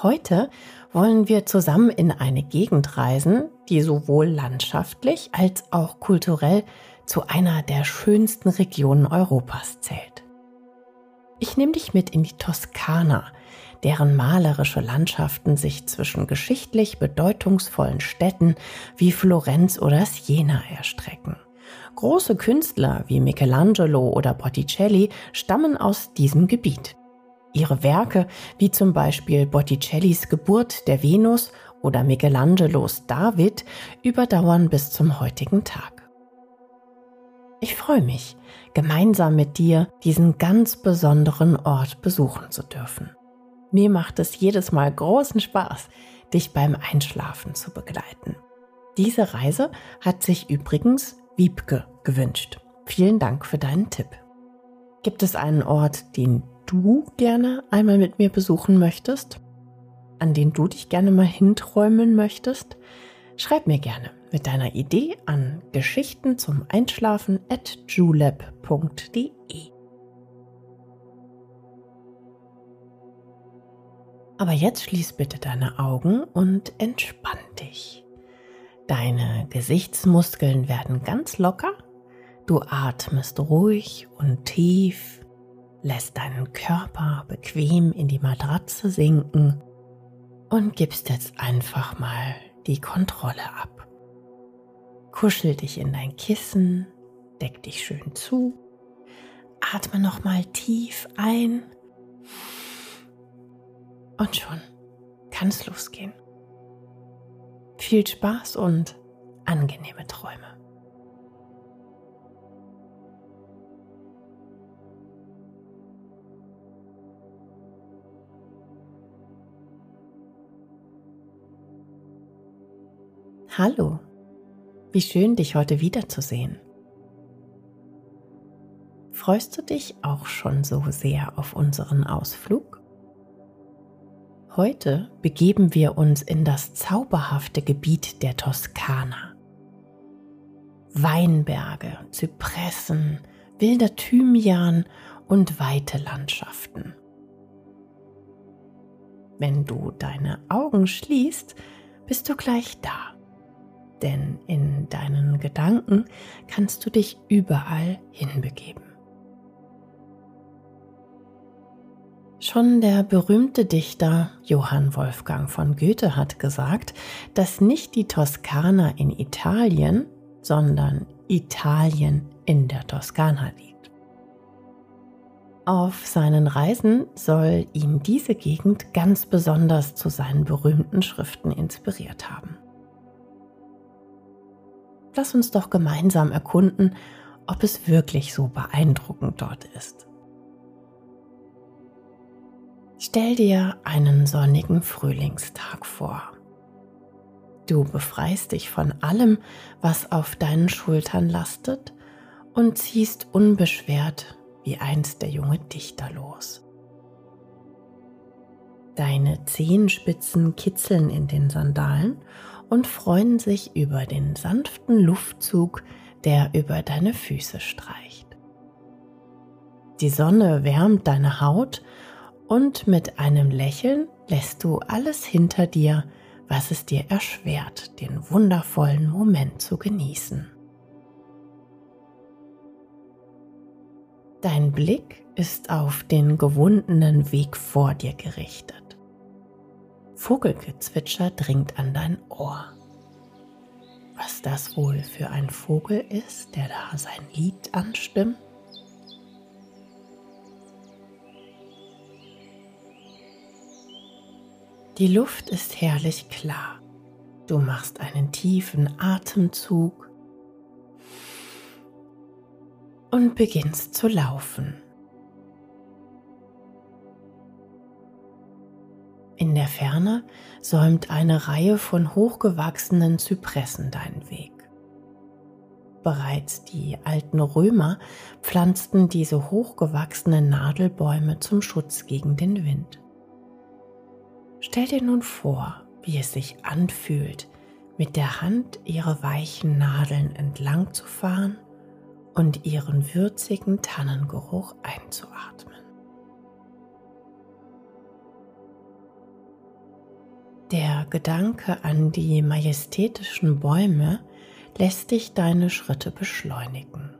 Heute wollen wir zusammen in eine Gegend reisen, die sowohl landschaftlich als auch kulturell zu einer der schönsten Regionen Europas zählt. Ich nehme dich mit in die Toskana, deren malerische Landschaften sich zwischen geschichtlich bedeutungsvollen Städten wie Florenz oder Siena erstrecken. Große Künstler wie Michelangelo oder Botticelli stammen aus diesem Gebiet. Ihre Werke, wie zum Beispiel Botticellis Geburt der Venus oder Michelangelos David, überdauern bis zum heutigen Tag. Ich freue mich, gemeinsam mit dir diesen ganz besonderen Ort besuchen zu dürfen. Mir macht es jedes Mal großen Spaß, dich beim Einschlafen zu begleiten. Diese Reise hat sich übrigens Wiebke gewünscht. Vielen Dank für deinen Tipp. Gibt es einen Ort, den du gerne einmal mit mir besuchen möchtest? An den du dich gerne mal hinträumen möchtest? Schreib mir gerne mit deiner Idee an Geschichten zum Einschlafen at julep.de. Aber jetzt schließ bitte deine Augen und entspann dich. Deine Gesichtsmuskeln werden ganz locker. Du atmest ruhig und tief, lässt deinen Körper bequem in die Matratze sinken und gibst jetzt einfach mal die Kontrolle ab. Kuschel dich in dein Kissen, deck dich schön zu, atme nochmal tief ein und schon kann es losgehen. Viel Spaß und angenehme Träume. Hallo, wie schön dich heute wiederzusehen. Freust du dich auch schon so sehr auf unseren Ausflug? Heute begeben wir uns in das zauberhafte Gebiet der Toskana. Weinberge, Zypressen, wilder Thymian und weite Landschaften. Wenn du deine Augen schließt, bist du gleich da. Denn in deinen Gedanken kannst du dich überall hinbegeben. Schon der berühmte Dichter Johann Wolfgang von Goethe hat gesagt, dass nicht die Toskana in Italien, sondern Italien in der Toskana liegt. Auf seinen Reisen soll ihn diese Gegend ganz besonders zu seinen berühmten Schriften inspiriert haben. Lass uns doch gemeinsam erkunden, ob es wirklich so beeindruckend dort ist. Stell dir einen sonnigen Frühlingstag vor. Du befreist dich von allem, was auf deinen Schultern lastet und ziehst unbeschwert wie einst der junge Dichter los. Deine Zehenspitzen kitzeln in den Sandalen und freuen sich über den sanften Luftzug, der über deine Füße streicht. Die Sonne wärmt deine Haut und mit einem Lächeln lässt du alles hinter dir, was es dir erschwert, den wundervollen Moment zu genießen. Dein Blick ist auf den gewundenen Weg vor dir gerichtet. Vogelgezwitscher dringt an dein Ohr. Was das wohl für ein Vogel ist, der da sein Lied anstimmt? Die Luft ist herrlich klar. Du machst einen tiefen Atemzug und beginnst zu laufen. In der Ferne säumt eine Reihe von hochgewachsenen Zypressen deinen Weg. Bereits die alten Römer pflanzten diese hochgewachsenen Nadelbäume zum Schutz gegen den Wind. Stell dir nun vor, wie es sich anfühlt, mit der Hand ihre weichen Nadeln entlang zu fahren und ihren würzigen Tannengeruch einzuatmen. Der Gedanke an die majestätischen Bäume lässt dich deine Schritte beschleunigen.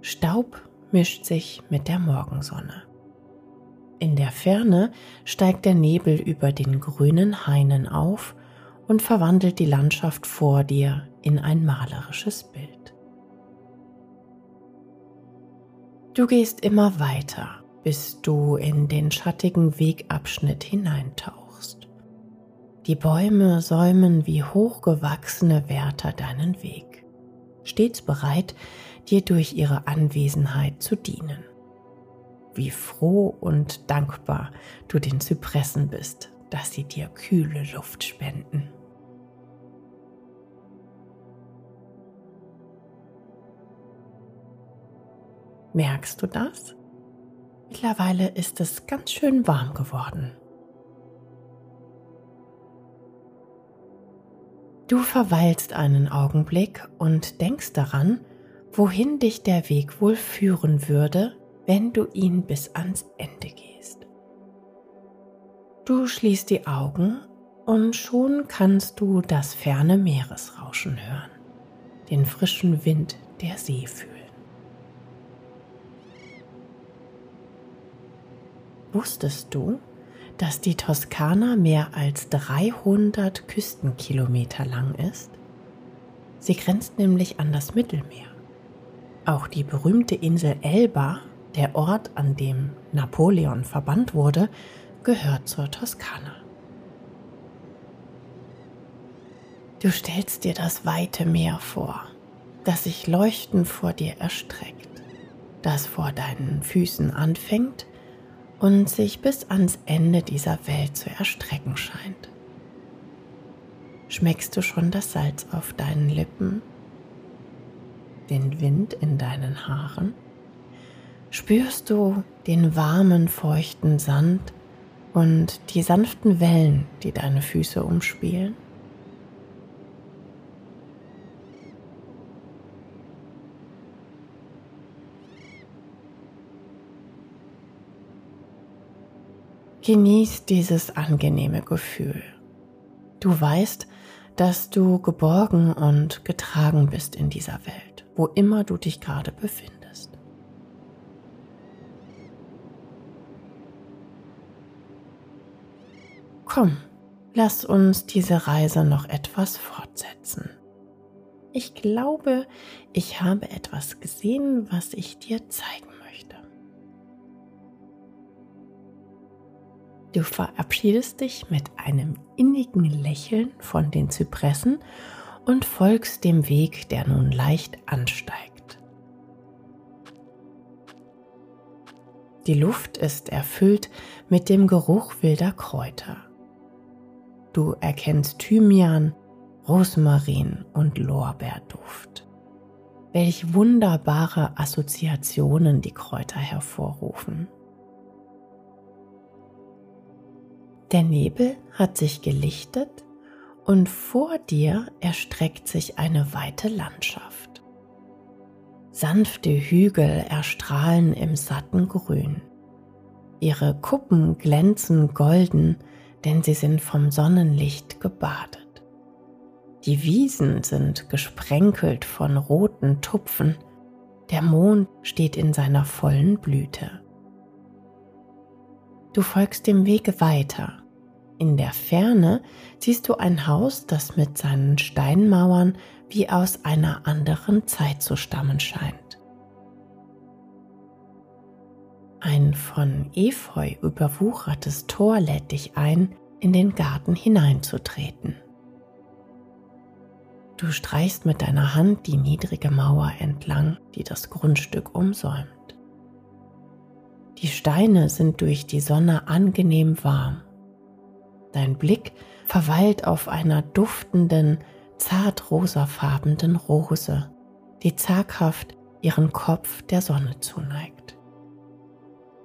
Staub mischt sich mit der Morgensonne. In der Ferne steigt der Nebel über den grünen Hainen auf und verwandelt die Landschaft vor dir in ein malerisches Bild. Du gehst immer weiter, bis du in den schattigen Wegabschnitt hineintauchst. Die Bäume säumen wie hochgewachsene Wärter deinen Weg, stets bereit, dir durch ihre Anwesenheit zu dienen. Wie froh und dankbar du den Zypressen bist, dass sie dir kühle Luft spenden. Merkst du das? Mittlerweile ist es ganz schön warm geworden. Du verweilst einen Augenblick und denkst daran, wohin dich der Weg wohl führen würde, wenn du ihn bis ans Ende gehst. Du schließt die Augen und schon kannst du das ferne Meeresrauschen hören, den frischen Wind der See fühlen. Wusstest du, dass die Toskana mehr als 300 Küstenkilometer lang ist? Sie grenzt nämlich an das Mittelmeer. Auch die berühmte Insel Elba, der Ort, an dem Napoleon verbannt wurde, gehört zur Toskana. Du stellst dir das weite Meer vor, das sich leuchtend vor dir erstreckt, das vor deinen Füßen anfängt und sich bis ans Ende dieser Welt zu erstrecken scheint. Schmeckst du schon das Salz auf deinen Lippen, den Wind in deinen Haaren? Spürst du den warmen, feuchten Sand und die sanften Wellen, die deine Füße umspielen? Genieß dieses angenehme Gefühl. Du weißt, dass du geborgen und getragen bist in dieser Welt, wo immer du dich gerade befindest. Komm, lass uns diese Reise noch etwas fortsetzen. Ich glaube, ich habe etwas gesehen, was ich dir zeigen Du verabschiedest dich mit einem innigen Lächeln von den Zypressen und folgst dem Weg, der nun leicht ansteigt. Die Luft ist erfüllt mit dem Geruch wilder Kräuter. Du erkennst Thymian, Rosmarin und Lorbeerduft. Welch wunderbare Assoziationen die Kräuter hervorrufen. Der Nebel hat sich gelichtet und vor dir erstreckt sich eine weite Landschaft. Sanfte Hügel erstrahlen im satten Grün. Ihre Kuppen glänzen golden, denn sie sind vom Sonnenlicht gebadet. Die Wiesen sind gesprenkelt von roten Tupfen, der Mond steht in seiner vollen Blüte. Du folgst dem Wege weiter in der Ferne siehst du ein Haus, das mit seinen Steinmauern wie aus einer anderen Zeit zu stammen scheint. Ein von Efeu überwuchertes Tor lädt dich ein, in den Garten hineinzutreten. Du streichst mit deiner Hand die niedrige Mauer entlang, die das Grundstück umsäumt. Die Steine sind durch die Sonne angenehm warm dein Blick verweilt auf einer duftenden, zart rosafarbenen Rose, die zaghaft ihren Kopf der Sonne zuneigt.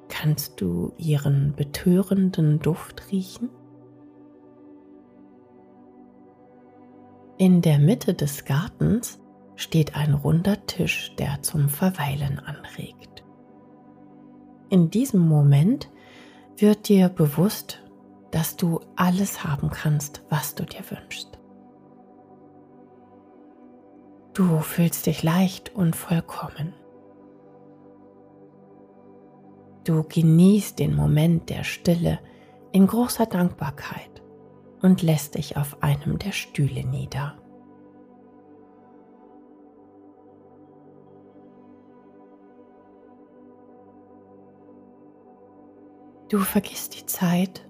Kannst du ihren betörenden Duft riechen? In der Mitte des Gartens steht ein runder Tisch, der zum Verweilen anregt. In diesem Moment wird dir bewusst, dass du alles haben kannst, was du dir wünschst. Du fühlst dich leicht und vollkommen. Du genießt den Moment der Stille in großer Dankbarkeit und lässt dich auf einem der Stühle nieder. Du vergisst die Zeit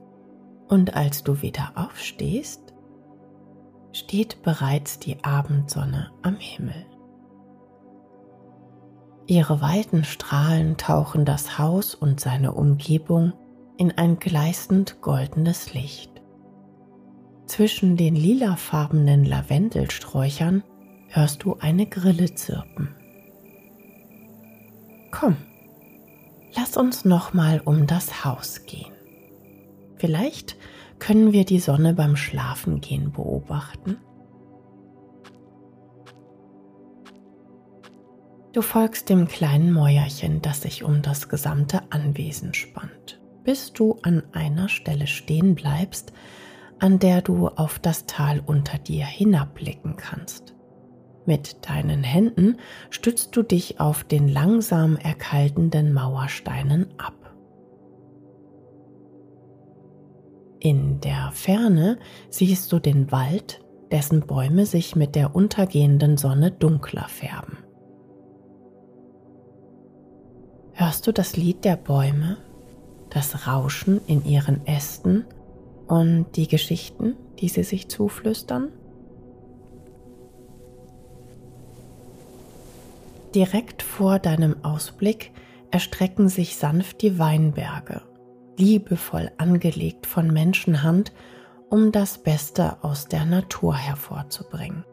und als du wieder aufstehst, steht bereits die Abendsonne am Himmel. Ihre weiten Strahlen tauchen das Haus und seine Umgebung in ein gleißend goldenes Licht. Zwischen den lilafarbenen Lavendelsträuchern hörst du eine Grille zirpen. Komm, Lass uns nochmal um das Haus gehen. Vielleicht können wir die Sonne beim Schlafengehen beobachten. Du folgst dem kleinen Mäuerchen, das sich um das gesamte Anwesen spannt, bis du an einer Stelle stehen bleibst, an der du auf das Tal unter dir hinabblicken kannst. Mit deinen Händen stützt du dich auf den langsam erkaltenden Mauersteinen ab. In der Ferne siehst du den Wald, dessen Bäume sich mit der untergehenden Sonne dunkler färben. Hörst du das Lied der Bäume, das Rauschen in ihren Ästen und die Geschichten, die sie sich zuflüstern? Direkt vor deinem Ausblick erstrecken sich sanft die Weinberge, liebevoll angelegt von Menschenhand, um das Beste aus der Natur hervorzubringen.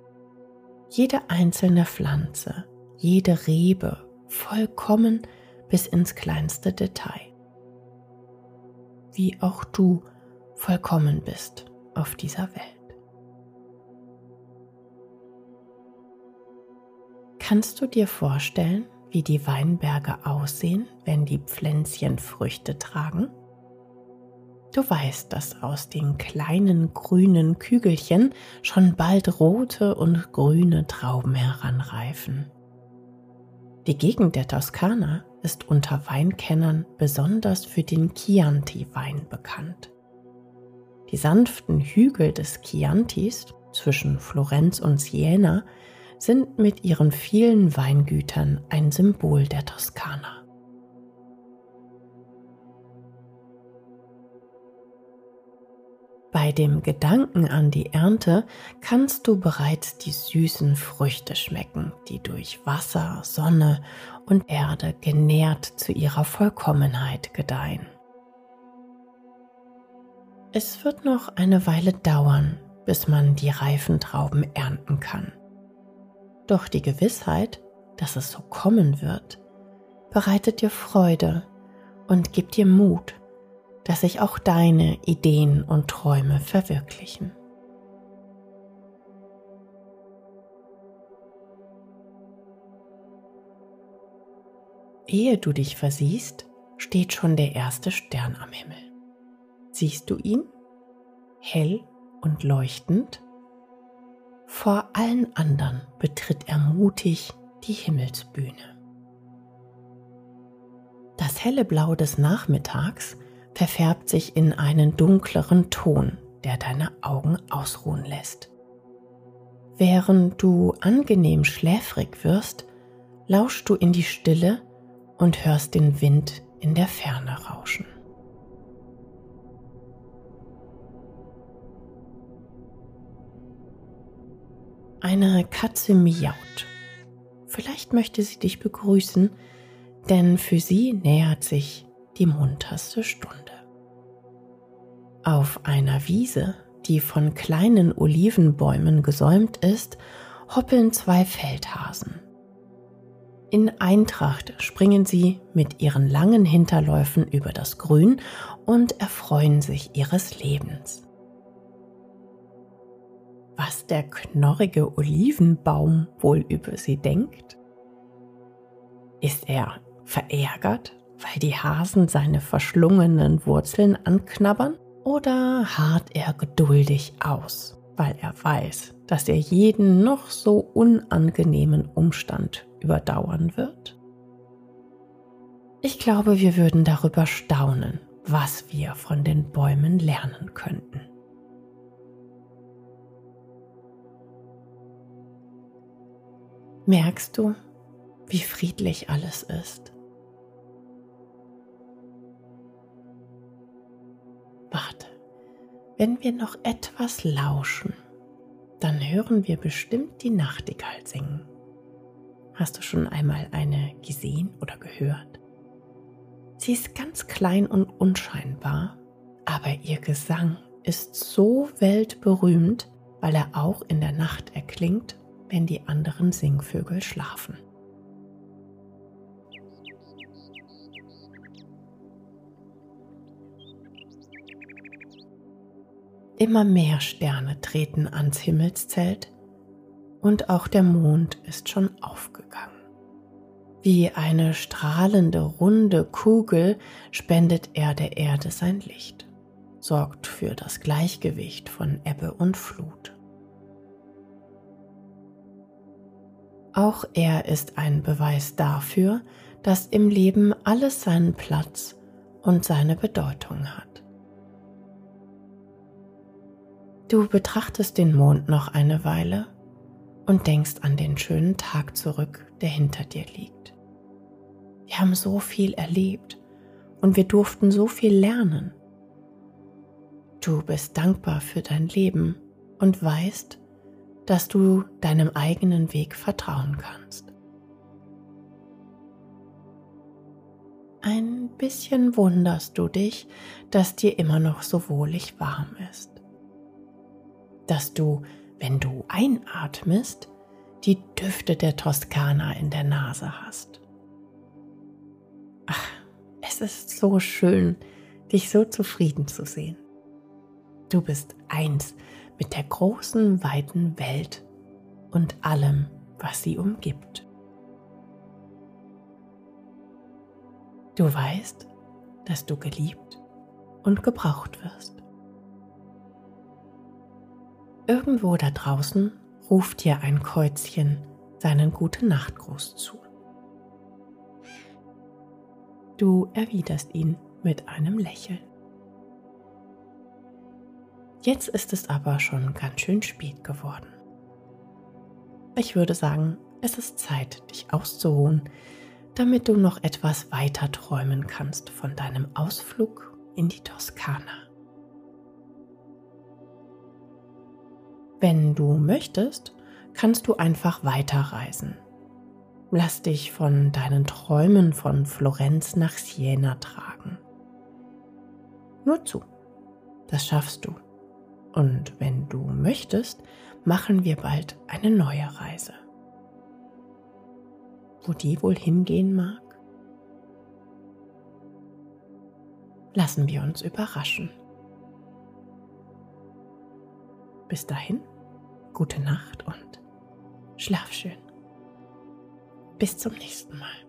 Jede einzelne Pflanze, jede Rebe, vollkommen bis ins kleinste Detail. Wie auch du vollkommen bist auf dieser Welt. Kannst du dir vorstellen, wie die Weinberge aussehen, wenn die Pflänzchen Früchte tragen? Du weißt, dass aus den kleinen grünen Kügelchen schon bald rote und grüne Trauben heranreifen. Die Gegend der Toskana ist unter Weinkennern besonders für den Chianti-Wein bekannt. Die sanften Hügel des Chiantis zwischen Florenz und Siena sind mit ihren vielen Weingütern ein Symbol der Toskana. Bei dem Gedanken an die Ernte kannst du bereits die süßen Früchte schmecken, die durch Wasser, Sonne und Erde genährt zu ihrer Vollkommenheit gedeihen. Es wird noch eine Weile dauern, bis man die reifen Trauben ernten kann. Doch die Gewissheit, dass es so kommen wird, bereitet dir Freude und gibt dir Mut, dass sich auch deine Ideen und Träume verwirklichen. Ehe du dich versiehst, steht schon der erste Stern am Himmel. Siehst du ihn? Hell und leuchtend? Vor allen anderen betritt er mutig die Himmelsbühne. Das helle Blau des Nachmittags verfärbt sich in einen dunkleren Ton, der deine Augen ausruhen lässt. Während du angenehm schläfrig wirst, lauschst du in die Stille und hörst den Wind in der Ferne rauschen. Eine Katze miaut. Vielleicht möchte sie dich begrüßen, denn für sie nähert sich die munterste Stunde. Auf einer Wiese, die von kleinen Olivenbäumen gesäumt ist, hoppeln zwei Feldhasen. In Eintracht springen sie mit ihren langen Hinterläufen über das Grün und erfreuen sich ihres Lebens. Was der knorrige Olivenbaum wohl über sie denkt? Ist er verärgert, weil die Hasen seine verschlungenen Wurzeln anknabbern? Oder harrt er geduldig aus, weil er weiß, dass er jeden noch so unangenehmen Umstand überdauern wird? Ich glaube, wir würden darüber staunen, was wir von den Bäumen lernen könnten. Merkst du, wie friedlich alles ist? Warte, wenn wir noch etwas lauschen, dann hören wir bestimmt die Nachtigall singen. Hast du schon einmal eine gesehen oder gehört? Sie ist ganz klein und unscheinbar, aber ihr Gesang ist so weltberühmt, weil er auch in der Nacht erklingt, wenn die anderen Singvögel schlafen. Immer mehr Sterne treten ans Himmelszelt und auch der Mond ist schon aufgegangen. Wie eine strahlende runde Kugel spendet er der Erde sein Licht, sorgt für das Gleichgewicht von Ebbe und Flut. Auch er ist ein Beweis dafür, dass im Leben alles seinen Platz und seine Bedeutung hat. Du betrachtest den Mond noch eine Weile und denkst an den schönen Tag zurück, der hinter dir liegt. Wir haben so viel erlebt und wir durften so viel lernen. Du bist dankbar für dein Leben und weißt, dass du deinem eigenen Weg vertrauen kannst. Ein bisschen wunderst du dich, dass dir immer noch so wohlig warm ist. Dass du, wenn du einatmest, die Düfte der Toskana in der Nase hast. Ach, es ist so schön, dich so zufrieden zu sehen. Du bist eins mit der großen, weiten Welt und allem, was sie umgibt. Du weißt, dass du geliebt und gebraucht wirst. Irgendwo da draußen ruft dir ein Kreuzchen seinen gute Nachtgruß zu. Du erwiderst ihn mit einem Lächeln. Jetzt ist es aber schon ganz schön spät geworden. Ich würde sagen, es ist Zeit, dich auszuruhen, damit du noch etwas weiter träumen kannst von deinem Ausflug in die Toskana. Wenn du möchtest, kannst du einfach weiterreisen. Lass dich von deinen Träumen von Florenz nach Siena tragen. Nur zu, das schaffst du. Und wenn du möchtest, machen wir bald eine neue Reise. Wo die wohl hingehen mag? Lassen wir uns überraschen. Bis dahin, gute Nacht und schlaf schön. Bis zum nächsten Mal.